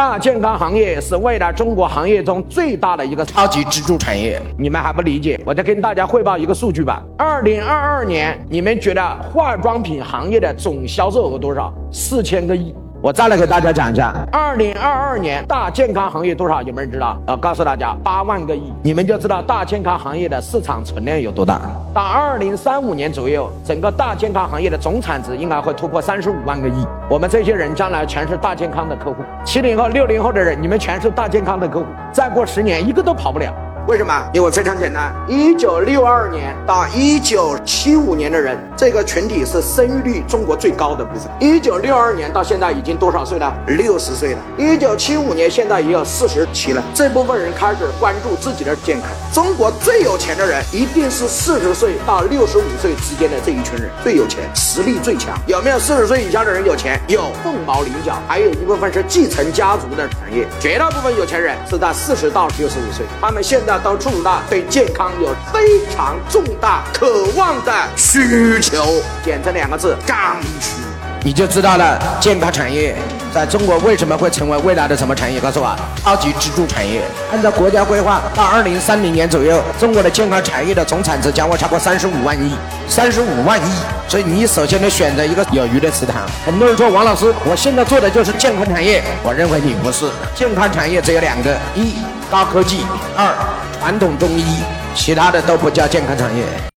大健康行业是未来中国行业中最大的一个超级支柱产业。你们还不理解？我再跟大家汇报一个数据吧。二零二二年，你们觉得化妆品行业的总销售额多少？四千个亿。我再来给大家讲一下，二零二二年大健康行业多少？有没有人知道？呃，告诉大家，八万个亿，你们就知道大健康行业的市场存量有多大。到二零三五年左右，整个大健康行业的总产值应该会突破三十五万个亿。我们这些人将来全是大健康的客户，七零后、六零后的人，你们全是大健康的客户。再过十年，一个都跑不了。为什么？因为非常简单，一九六二年到一九七五年的人，这个群体是生育率中国最高的部分。一九六二年到现在已经多少岁了？六十岁了。一九七五年现在也有四十七了。这部分人开始关注自己的健康。中国最有钱的人一定是四十岁到六十五岁之间的这一群人最有钱，实力最强。有没有四十岁以下的人有钱？有，凤毛麟角。还有一部分是继承家族的产业，绝大部分有钱人是在四十到六十五岁，他们现在。都重大对健康有非常重大渴望的需求，简称两个字：刚需。你就知道了，健康产业在中国为什么会成为未来的什么产业？告诉我，超级支柱产业。按照国家规划，到二零三零年左右，中国的健康产业的总产值将会超过三十五万亿，三十五万亿。所以你首先得选择一个有鱼的池塘。很多人说，王老师，我现在做的就是健康产业。我认为你不是。健康产业只有两个：一高科技，二。传统中医，其他的都不叫健康产业。